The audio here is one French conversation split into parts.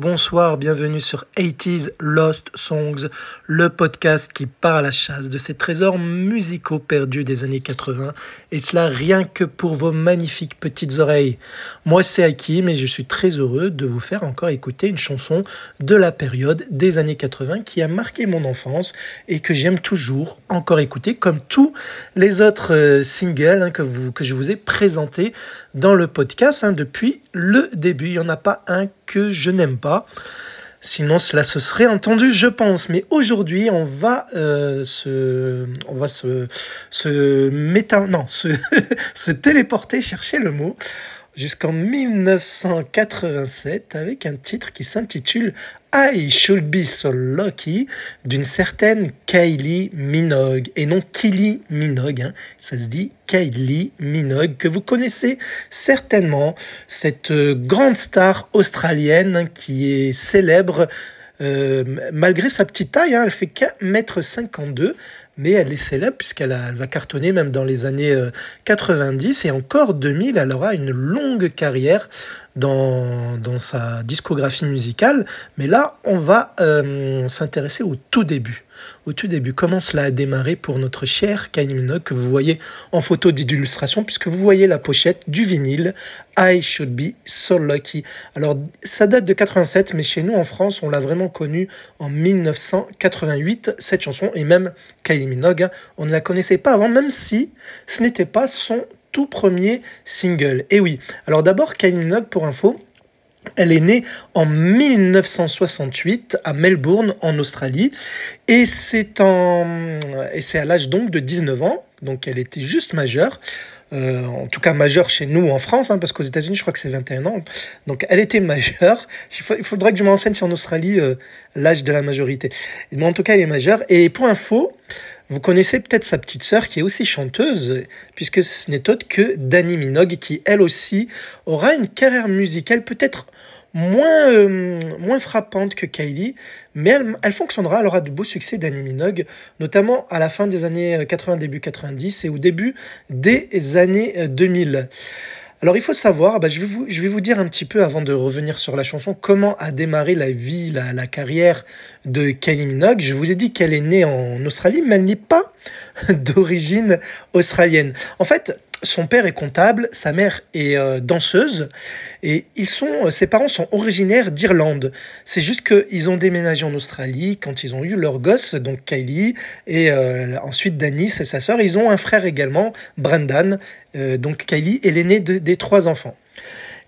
Bonsoir, bienvenue sur 80s Lost Songs, le podcast qui part à la chasse de ces trésors musicaux perdus des années 80, et cela rien que pour vos magnifiques petites oreilles. Moi c'est Hakim et je suis très heureux de vous faire encore écouter une chanson de la période des années 80 qui a marqué mon enfance et que j'aime toujours encore écouter, comme tous les autres euh, singles hein, que je vous ai présentés dans le podcast hein, depuis le début. Il n'y en a pas un je n'aime pas. Sinon, cela se serait entendu, je pense. Mais aujourd'hui, on va euh, se, on va se, se méta, non, se, se téléporter, chercher le mot, jusqu'en 1987 avec un titre qui s'intitule I Should Be So Lucky d'une certaine Kylie Minogue. Et non Kylie Minogue, hein. ça se dit Kylie Minogue que vous connaissez certainement, cette euh, grande star australienne qui est célèbre euh, malgré sa petite taille, hein, elle fait qu'un mètre 52, mais elle est célèbre puisqu'elle va cartonner même dans les années 90 euh, et encore 2000, elle aura une longue carrière dans, sa discographie musicale. Mais là, on va euh, s'intéresser au tout début au tout début. Comment cela a démarré pour notre cher Kylie Minogue que vous voyez en photo d'illustration puisque vous voyez la pochette du vinyle I Should Be So Lucky. Alors ça date de 87 mais chez nous en France on l'a vraiment connu en 1988 cette chanson et même Kylie Minogue on ne la connaissait pas avant même si ce n'était pas son tout premier single. Et oui, alors d'abord Kylie Minogue pour info, elle est née en 1968 à Melbourne, en Australie, et c'est en... à l'âge donc de 19 ans, donc elle était juste majeure. Euh, en tout cas majeure chez nous en France, hein, parce qu'aux États-Unis, je crois que c'est 21 ans. Donc elle était majeure. Il, faudrait que je m'enseigne si en Australie, euh, l'âge de la majorité. Mais en tout cas, elle est majeure. Et pour info, vous connaissez peut-être sa petite sœur qui est aussi chanteuse, puisque ce n'est autre que Dani Minogue, qui elle aussi aura une carrière musicale peut-être moins, euh, frappante que Kylie, mais elle, fonctionnera, elle aura de beaux succès d'Annie Minogue, notamment à la fin des années 80, début 90 et au début des années 2000. Alors il faut savoir, bah, je, vais vous, dire un petit peu avant de revenir sur la chanson, comment a démarré la vie, la, carrière de Kylie Minogue. Je vous ai dit qu'elle est née en Australie, mais elle n'est pas d'origine australienne. En fait, son père est comptable, sa mère est euh, danseuse et ils sont, euh, ses parents sont originaires d'Irlande. C'est juste qu'ils ont déménagé en Australie quand ils ont eu leur gosse, donc Kylie, et euh, ensuite Danny, c'est sa sœur. Ils ont un frère également, Brendan. donc Kylie est l'aîné des trois enfants.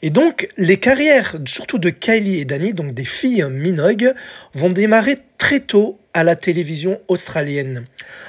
Et donc, les carrières, surtout de Kylie et Danny, donc des filles Minogue, vont démarrer très tôt à la télévision australienne.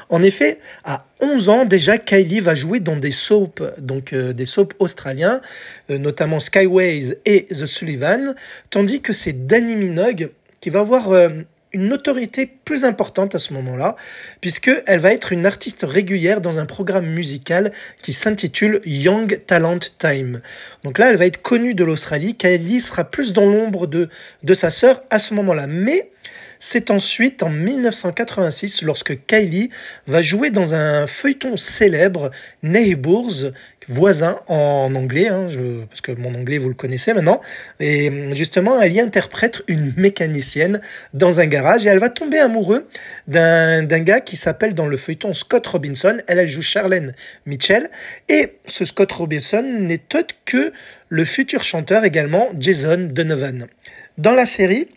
En effet, à 11 ans déjà, Kylie va jouer dans des soaps, donc euh, des soaps australiens, euh, notamment Skyways et The Sullivan, tandis que c'est Danny Minogue qui va avoir euh, une notoriété plus importante à ce moment-là, puisqu'elle va être une artiste régulière dans un programme musical qui s'intitule Young Talent Time. Donc là, elle va être connue de l'Australie, Kylie sera plus dans l'ombre de, sa sœur à ce moment-là. Mais c'est ensuite en 1986 lorsque Kylie va jouer dans un feuilleton célèbre, Neighbours, voisin en anglais, hein, parce que mon anglais vous le connaissez maintenant. Et justement, elle y interprète une mécanicienne dans un garage et elle va tomber amoureuse d'un gars qui s'appelle dans le feuilleton Scott Robinson. Elle, elle joue Charlene Mitchell. Et ce Scott Robinson n'est autre que le futur chanteur également Jason Donovan. Dans la série,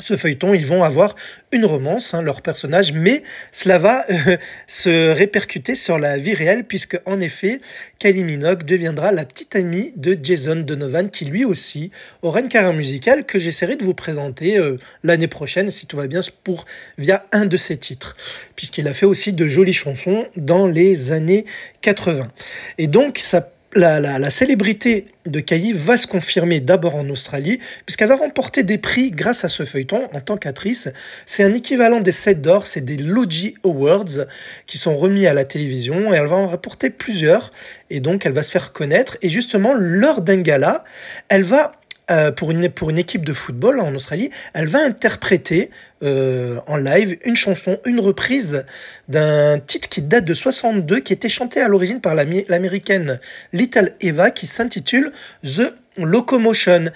ce feuilleton, ils vont avoir une romance, hein, leur personnage, mais cela va euh, se répercuter sur la vie réelle, puisque en effet, Kylie Minogue deviendra la petite amie de Jason Donovan, qui lui aussi aura une carrière musicale que j'essaierai de vous présenter euh, l'année prochaine, si tout va bien, pour via un de ses titres, puisqu'il a fait aussi de jolies chansons dans les années 80. Et donc, ça la, célébrité de Kylie va se confirmer d'abord en Australie, puisqu'elle va remporter des prix grâce à ce feuilleton en tant qu'actrice. C'est un équivalent des 7 d'or, c'est des Logie Awards qui sont remis à la télévision, et elle va en rapporter plusieurs, et donc elle va se faire connaître. Et justement, lors d'un gala, elle va euh, pour, une, pour une équipe de football en Australie, elle va interpréter euh, en live une chanson, une reprise d'un titre qui date de 62, qui était chanté à l'origine par l'américaine Little Eva, qui s'intitule The Locomotion.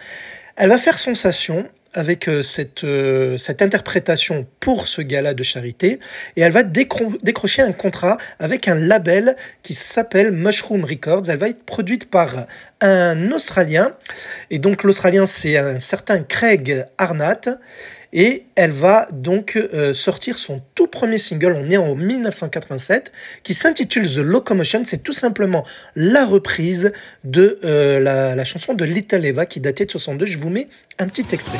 Elle va faire sensation avec euh, cette, euh, cette interprétation pour ce gala de charité. Et elle va décrocher un contrat avec un label qui s'appelle Mushroom Records. Elle va être produite par un Australien. Et donc l'Australien c'est un certain Craig Arnott et elle va donc euh, sortir son tout premier single, on est en 1987, qui s'intitule The Locomotion. C'est tout simplement la reprise de la, la chanson de Little Eva qui datait de 62. Je vous mets un petit extrait.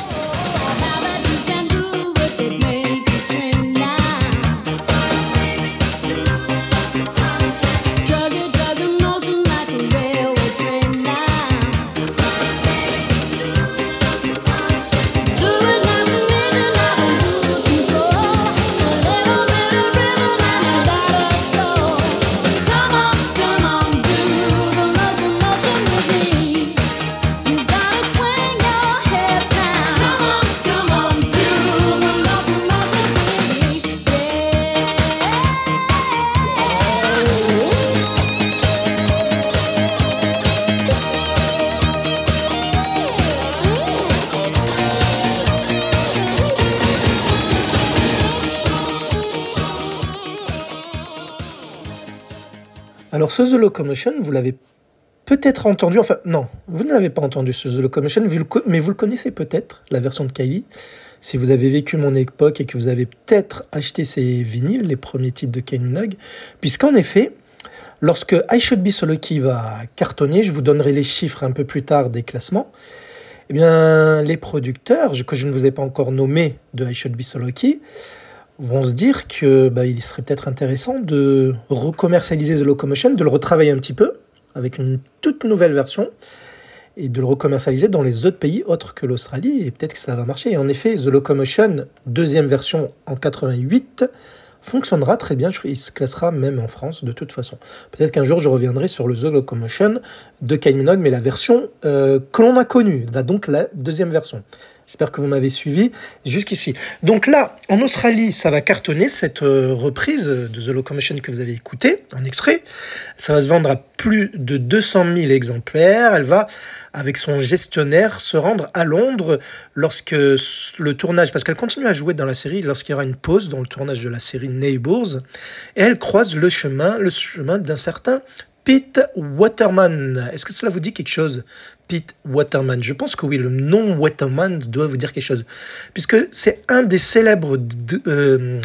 Alors, ce The Locomotion, vous l'avez peut-être entendu, enfin, non, vous ne l'avez pas entendu, ce The Locomotion, mais vous le connaissez peut-être, la version de Kylie. Si vous avez vécu mon époque et que vous avez peut-être acheté ces vinyles, les premiers titres de Kylie Minogue, puisqu'en effet, lorsque I Should Be So Lucky va cartonner, je vous donnerai les chiffres un peu plus tard des classements, eh bien, les producteurs, que je ne vous ai pas encore nommés de I Should Be So Lucky, vont se dire que bah, il serait peut-être intéressant de recommercialiser The Locomotion, de le retravailler un petit peu avec une toute nouvelle version et de le recommercialiser dans les autres pays autres que l'Australie et peut-être que ça va marcher. Et en effet, The Locomotion, deuxième version en 88, fonctionnera très bien. Il se classera même en France de toute façon. Peut-être qu'un jour je reviendrai sur le The Locomotion de Kylie Minogue, mais la version euh, que l'on a connue, donc la deuxième version. J'espère que vous m'avez suivi jusqu'ici. Donc là, en Australie, ça va cartonner cette euh, reprise de The Locomotion que vous avez écoutée en extrait. Ça va se vendre à plus de 200 000 exemplaires. Elle va, avec son gestionnaire, se rendre à Londres lorsque le tournage, parce qu'elle continue à jouer dans la série, lorsqu'il y aura une pause dans le tournage de la série Neighbours, et elle croise le chemin, le chemin d'un certain Pete Waterman. Est-ce que cela vous dit quelque chose Pete Waterman? Je pense que oui, le nom Waterman doit vous dire quelque chose. Puisque c'est un des célèbres euh,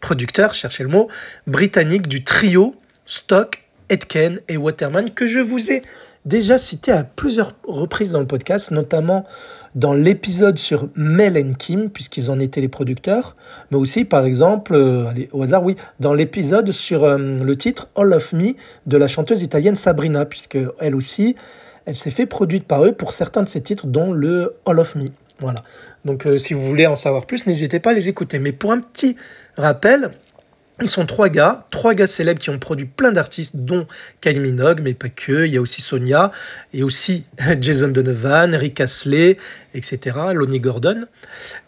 producteurs, cherchez le mot, britanniques du trio Stock, Etken et Waterman que je vous ai déjà cité à plusieurs reprises dans le podcast, notamment dans l'épisode sur Mel and Kim, puisqu'ils en étaient les producteurs, mais aussi, par exemple, euh, allez, au hasard, oui, dans l'épisode sur euh, le titre All of Me de la chanteuse italienne Sabrina, puisque elle aussi, elle s'est fait produite par eux pour certains de ses titres, dont le All of Me. Voilà. Donc, euh, si vous voulez en savoir plus, n'hésitez pas à les écouter. Mais pour un petit rappel, ils sont trois gars, trois gars célèbres qui ont produit plein d'artistes, dont Kylie Minogue, mais pas que. Il y a aussi Sonia, et aussi Jason Donovan, Rick Astley, etc., Lonnie Gordon,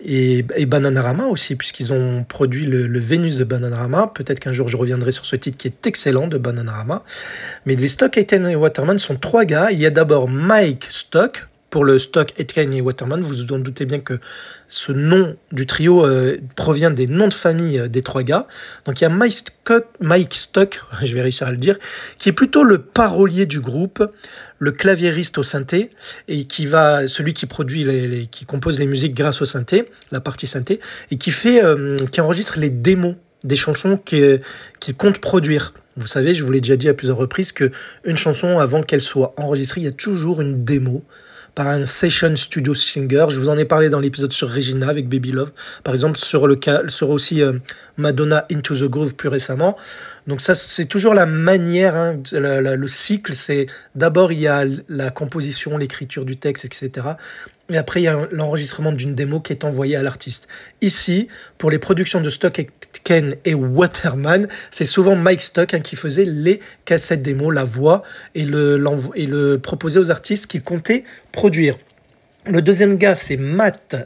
et, et Bananarama aussi, puisqu'ils ont produit le, Vénus de Bananarama. Peut-être qu'un jour je reviendrai sur ce titre qui est excellent de Bananarama. Mais les Stock, et Waterman sont trois gars. Il y a d'abord Mike Stock, pour le stock Etken et Waterman, vous vous en doutez bien que ce nom du trio euh, provient des noms de famille euh, des trois gars. Donc il y a Mike Stock, Mike Stock, je vais réussir à le dire, qui est plutôt le parolier du groupe, le claviériste au synthé, et qui va, celui qui produit, les, qui compose les musiques grâce au synthé, la partie synthé, et qui fait, euh, qui enregistre les démos des chansons qu'il compte produire. Vous savez, je vous l'ai déjà dit à plusieurs reprises que une chanson, avant qu'elle soit enregistrée, il y a toujours une démo par un session studio singer. Je vous en ai parlé dans l'épisode sur Regina avec Baby Love, par exemple, sur le cas, sur aussi euh, Madonna Into the Groove plus récemment. Donc ça, c'est toujours la manière, hein, le cycle, c'est d'abord il y a la composition, l'écriture du texte, etc. Et après, il y a l'enregistrement d'une démo qui est envoyée à l'artiste. Ici, pour les productions de Stock Ken et Waterman, c'est souvent Mike Stock hein, qui faisait les cassettes démo, la voix, et le, et le proposait aux artistes qu'il comptait produire. Le deuxième gars, c'est Matt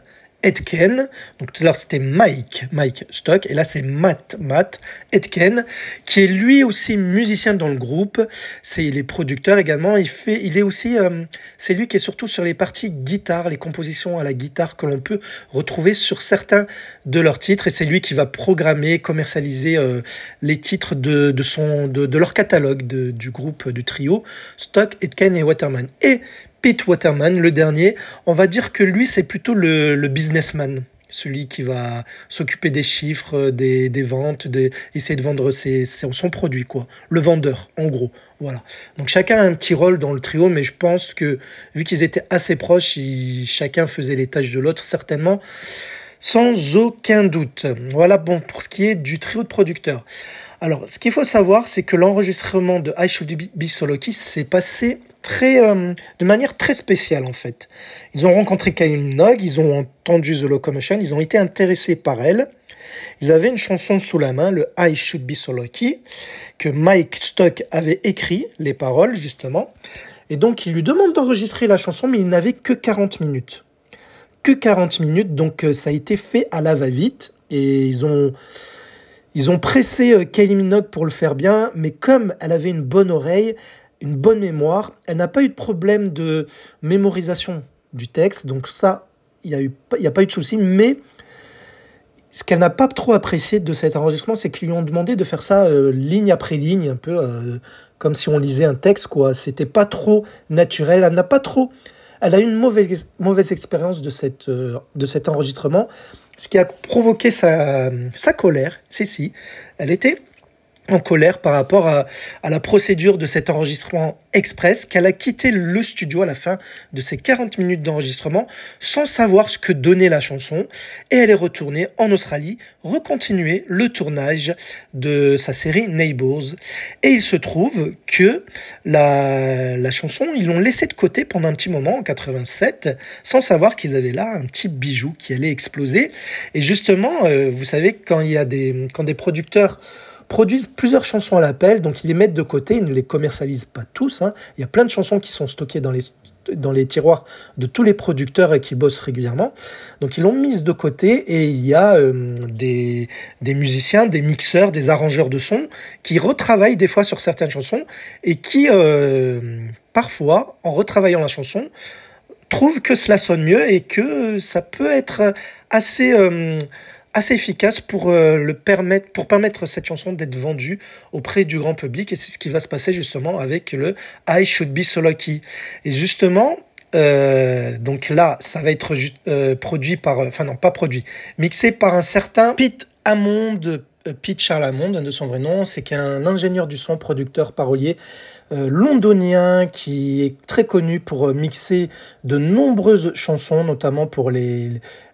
Etken. Donc tout à l'heure c'était Mike, Mike Stock, et là c'est Matt, Matt Etken, qui est lui aussi musicien dans le groupe. C'est il est producteur également. Il fait, il est aussi, euh, c'est lui qui est surtout sur les parties guitare, les compositions à la guitare que l'on peut retrouver sur certains de leurs titres, et c'est lui qui va programmer, commercialiser euh, les titres de, de son, de, de, leur catalogue de, du groupe du trio Stock, Etken et Waterman. Et Pete Waterman, le dernier, on va dire que lui, c'est plutôt le, businessman celui qui va s'occuper des chiffres, des, ventes, essayer de vendre ses, son produit, quoi. Le vendeur, en gros. Voilà. Donc chacun a un petit rôle dans le trio, mais je pense que vu qu'ils étaient assez proches, chacun faisait les tâches de l'autre, certainement, sans aucun doute. Voilà, bon, pour ce qui est du trio de producteurs. Alors, ce qu'il faut savoir, c'est que l'enregistrement de I Should Be Solo Kiss s'est passé euh, de manière très spéciale, en fait. Ils ont rencontré Kylie Minogue, ils ont entendu The Locomotion, ils ont été intéressés par elle. Ils avaient une chanson sous la main, le I Should Be So Lucky, que Mike Stock avait écrit, les paroles, justement. Et donc, il lui demande d'enregistrer la chanson, mais il n'avait que 40 minutes. Que 40 minutes, donc euh, ça a été fait à la va-vite. Et ils ont ils ont pressé euh, Kylie Minogue pour le faire bien, mais comme elle avait une bonne oreille, une bonne mémoire, elle n'a pas eu de problème de mémorisation du texte. Donc ça, il n'y a, a pas eu de souci. Mais ce qu'elle n'a pas trop apprécié de cet enregistrement, c'est qu'ils lui ont demandé de faire ça euh, ligne après ligne, un peu euh, comme si on lisait un texte. quoi. C'était pas trop naturel. Elle n'a pas trop... Elle a eu une mauvaise, mauvaise expérience de, cette, de cet enregistrement ce qui a provoqué sa, sa colère, c'est si, elle était en colère par rapport à, la procédure de cet enregistrement express qu'elle a quitté le studio à la fin de ces 40 minutes d'enregistrement sans savoir ce que donnait la chanson. Et elle est retournée en Australie recontinuer le tournage de sa série Neighbours. Et il se trouve que la, la chanson ils l'ont laissée de côté pendant un petit moment en 87 sans savoir qu'ils avaient là un petit bijou qui allait exploser. Et justement euh, vous savez quand il y a des quand des producteurs produisent plusieurs chansons à l'appel, donc ils les mettent de côté, ils ne les commercialisent pas tous. Hein. Il y a plein de chansons qui sont stockées dans les, tiroirs de tous les producteurs et qui bossent régulièrement. Donc ils l'ont mise de côté et il y a euh, des, musiciens, des mixeurs, des arrangeurs de sons qui retravaillent des fois sur certaines chansons et qui, euh, parfois, en retravaillant la chanson, trouvent que cela sonne mieux et que ça peut être assez... Euh, assez efficace pour, euh, le permettre, pour permettre cette chanson d'être vendue auprès du grand public. Et c'est ce qui va se passer justement avec le I Should Be So Lucky. Et justement, euh, donc là, ça va être euh, produit par, enfin non, pas produit, mixé par un certain Pete Hammond, Pete Charles Hammond, de son vrai nom, c'est qu'un ingénieur du son, producteur, parolier londonien qui est très connu pour mixer de nombreuses chansons, notamment pour les,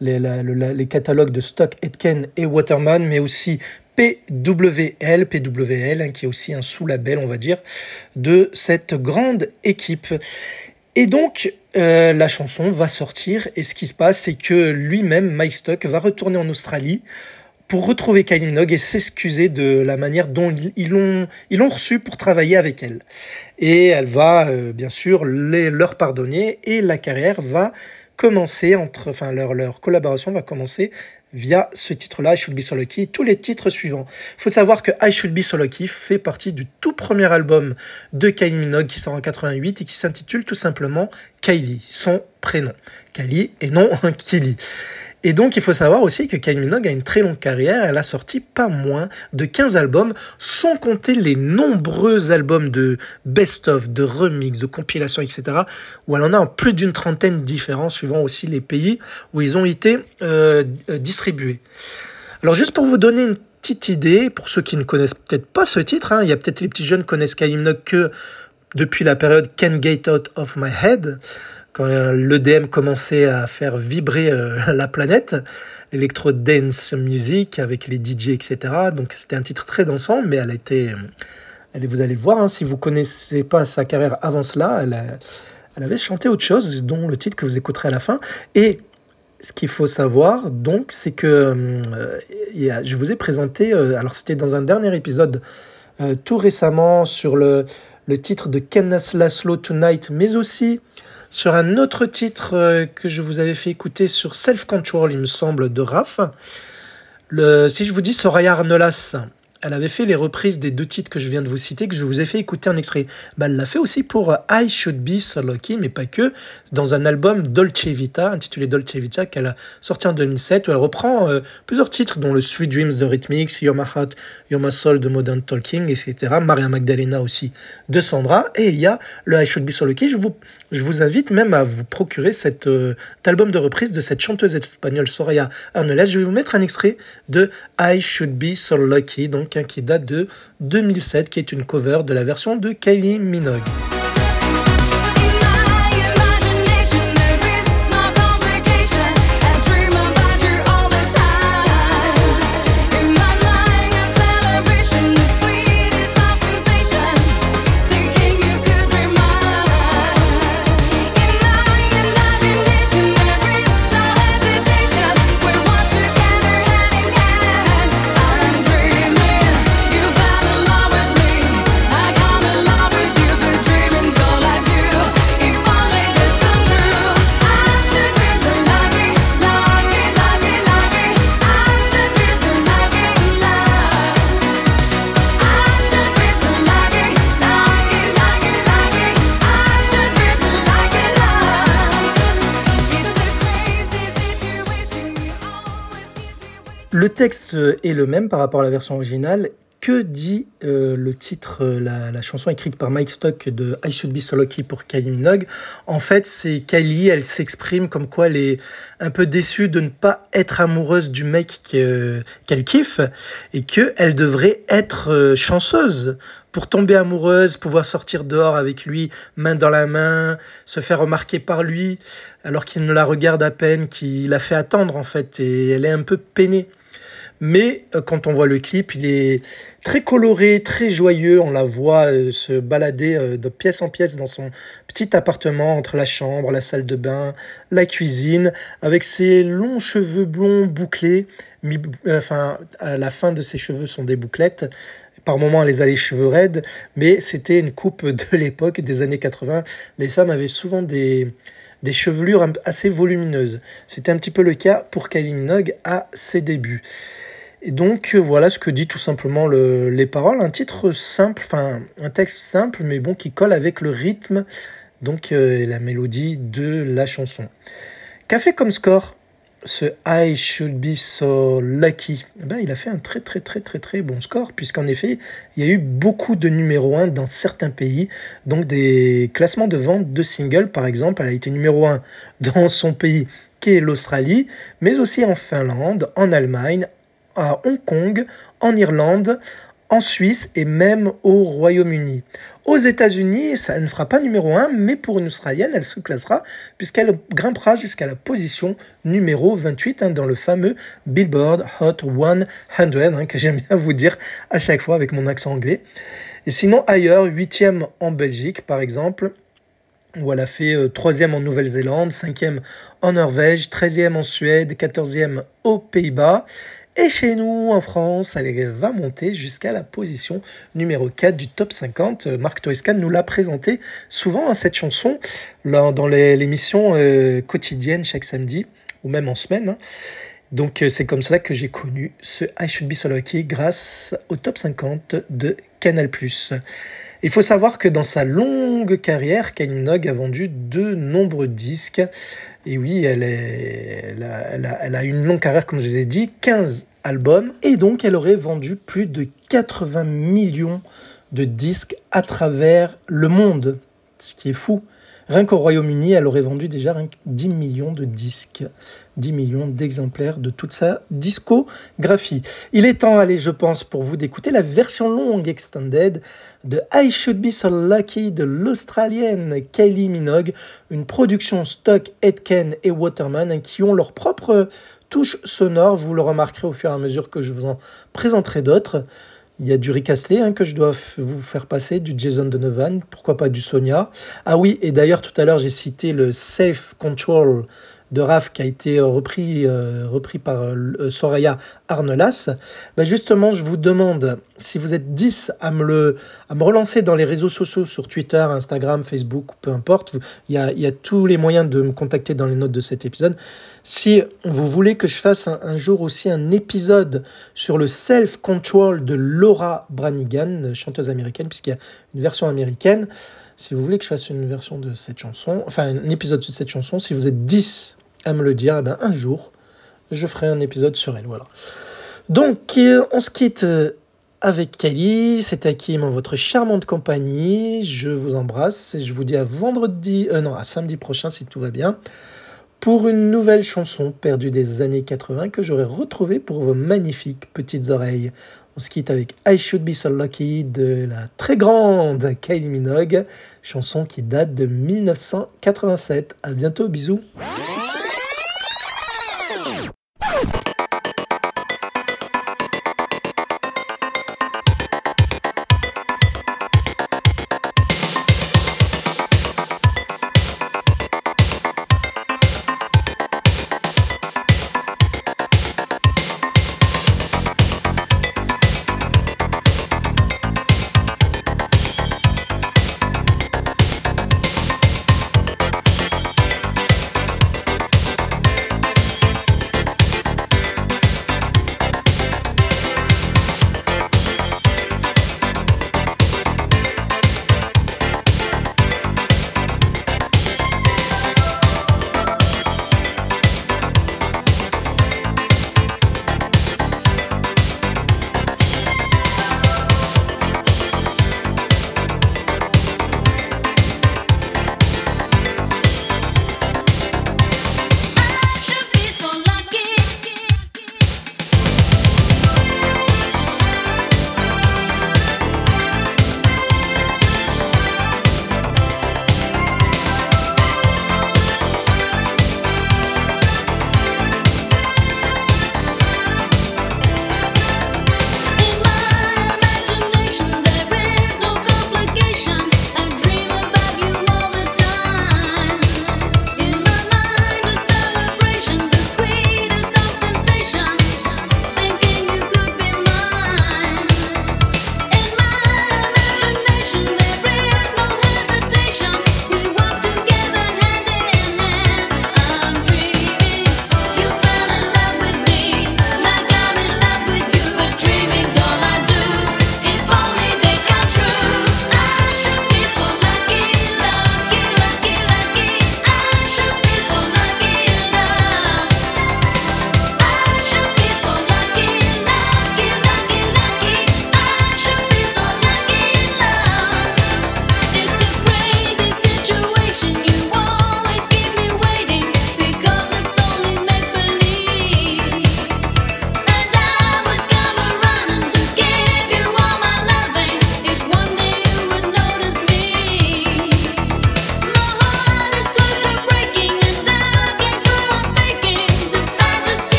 les, catalogues de Stock, Etken et Waterman, mais aussi PWL, PWL, hein, qui est aussi un sous-label, on va dire, de cette grande équipe. Et donc, euh, la chanson va sortir, et ce qui se passe, c'est que lui-même, Mike Stock, va retourner en Australie pour retrouver Kylie Minogue et s'excuser de la manière dont ils l'ont ils reçu pour travailler avec elle. Et elle va, euh, bien sûr, les, leur pardonner, et la carrière va commencer entre, enfin leur, collaboration va commencer via ce titre-là, I Should Be So Lucky, tous les titres suivants. Faut savoir que I Should Be So Lucky fait partie du tout premier album de Kylie Minogue qui sort en 88 et qui s'intitule tout simplement Kylie, son prénom. Kylie et non Kylie. Et donc, il faut savoir aussi que Kylie a une très longue carrière. Elle a sorti pas moins de 15 albums, sans compter les nombreux albums de best-of, de remix, de compilation, etc., où elle en a plus d'une trentaine différents, suivant aussi les pays où ils ont été euh, euh, distribués. Alors, juste pour vous donner une petite idée, pour ceux qui ne connaissent peut-être pas ce titre, hein, il y a peut-être les petits jeunes qui connaissent Kylie que depuis la période Can't Get Out of My Head quand l'EDM commençait à faire vibrer euh, la planète, Electro Dance Music avec les DJ, etc. Donc c'était un titre très dansant, mais elle a été, elle, vous allez le voir, hein, si vous connaissez pas sa carrière avant cela, elle, avait chanté autre chose, dont le titre que vous écouterez à la fin. Et ce qu'il faut savoir, donc, c'est que euh, je vous ai présenté, euh, alors c'était dans un dernier épisode tout récemment sur le, le titre de Kenneth Laszlo Tonight, mais aussi sur un autre titre euh, que je vous avais fait écouter sur Self Control, il me semble, de Raph. Le, si je vous dis Soraya Arnolas, elle avait fait les reprises des deux titres que je viens de vous citer, que je vous ai fait écouter en extrait. Bah, elle l'a fait aussi pour euh, I Should Be So Lucky, mais pas que, dans un album Dolce Vita, intitulé Dolce Vita, qu'elle a sorti en 2007, où elle reprend euh, plusieurs titres, dont le Sweet Dreams de Rhythmix, You're My Heart, You're My Soul de Modern Talking, etc. Maria Magdalena aussi de Sandra. Et il y a le I Should Be So Lucky. Je vous, invite même à vous procurer cet, euh, album de reprise de cette chanteuse espagnole Soraya Arneles. Je vais vous mettre un extrait de I Should Be So Lucky, donc qui date de 2007, qui est une cover de la version de Kylie Minogue. Texte est le même par rapport à la version originale. Que dit euh, le titre, euh, la, chanson écrite par Mike Stock de I Should Be So Lucky pour Kylie Minogue? En fait, c'est Kylie, elle s'exprime comme quoi elle est un peu déçue de ne pas être amoureuse du mec qu'elle kiffe et qu'elle devrait être euh, chanceuse pour tomber amoureuse, pouvoir sortir dehors avec lui, main dans la main, se faire remarquer par lui, alors qu'il ne la regarde à peine, qu'il la fait attendre en fait, et elle est un peu peinée. Mais euh, quand on voit le clip, il est très coloré, très joyeux. On la voit euh, se balader euh, de pièce en pièce dans son petit appartement entre la chambre, la salle de bain, la cuisine, avec ses longs cheveux blonds bouclés. Enfin, à la fin de ses cheveux sont des bouclettes. Par moments, elle les a les cheveux raides, mais c'était une coupe de l'époque, des années 80. Les femmes avaient souvent des, des chevelures assez volumineuses. C'était un petit peu le cas pour Kylie Minogue à ses débuts. Et donc euh, voilà ce que dit tout simplement les paroles, un titre simple, enfin un texte simple mais bon qui colle avec le rythme donc euh, la mélodie de la chanson. Qu'a fait comme score. Ce I should be so lucky. Eh ben, Il a fait un très très très très très bon score puisqu'en effet il y a eu beaucoup de numéro 1 dans certains pays, donc des classements de vente de singles par exemple, elle a été numéro 1 dans son pays l'Australie, mais aussi en Finlande, en Allemagne, à Hong Kong, en Irlande, en Suisse et même au Royaume-Uni. Aux États-Unis, ça ne fera pas numéro 1, mais pour une Australienne, elle se classera puisqu'elle grimpera jusqu'à la position numéro 28 hein, dans le fameux Billboard Hot 100, hein, que j'aime bien vous dire à chaque fois avec mon accent anglais. Et sinon, ailleurs, 8e en Belgique par exemple, où elle a fait 3e euh, en Nouvelle-Zélande, 5e en Norvège, 13e en Suède, 14e aux Pays-Bas et chez nous, en France, elle va monter jusqu'à la position numéro 4 du top 50. Marc Toescan nous l'a présenté souvent, hein, cette chanson, dans l'émission euh, quotidienne chaque samedi, ou même en semaine. Hein. Donc euh, c'est comme cela que j'ai connu ce I Should Be So Lucky grâce au top 50 de Canal+. Il faut savoir que dans sa longue carrière, Kylie Minogue a vendu de nombreux disques. Et oui, elle, est, elle, a, une longue carrière, comme je vous ai dit, 15 albums. Et donc, elle aurait vendu plus de 80 millions de disques à travers le monde. Ce qui est fou. Rien qu'au Royaume-Uni, elle aurait vendu déjà 10 millions de disques, 10 millions d'exemplaires de toute sa discographie. Il est temps, allez, je pense, pour vous d'écouter la version longue extended de I Should Be So Lucky de l'Australienne Kylie Minogue, une production stock Edken et Waterman qui ont leur propre touche sonore. Vous le remarquerez au fur et à mesure que je vous en présenterai d'autres. Il y a du Rick hein, que je dois vous faire passer, du Jason Donovan, pourquoi pas du Sonia. Ah oui, et d'ailleurs tout à l'heure j'ai cité le Self Control de Raph qui a été repris, repris par Soraya Arnelas. Ben justement, je vous demande si vous êtes 10 à me, le, à me relancer dans les réseaux sociaux sur Twitter, Instagram, Facebook, peu importe. Il y a, y a tous les moyens de me contacter dans les notes de cet épisode. Si vous voulez que je fasse un, jour aussi un épisode sur le self-control de Laura Branigan, chanteuse américaine, puisqu'il y a une version américaine. Si vous voulez que je fasse une version de cette chanson, enfin un épisode de cette chanson, si vous êtes 10 à me le dire, eh ben, un jour, je ferai un épisode sur elle. Voilà. Donc, euh, on se quitte euh, avec Kelly. C'est Hakim en votre charmante compagnie. Je vous embrasse et je vous dis à vendredi, euh, non, à samedi prochain si tout va bien, pour une nouvelle chanson perdue des années 80 que j'aurai retrouvée pour vos magnifiques petites oreilles. On se quitte avec I Should Be So Lucky de la très grande Kylie Minogue, chanson qui date de 1987. À bientôt, bisous.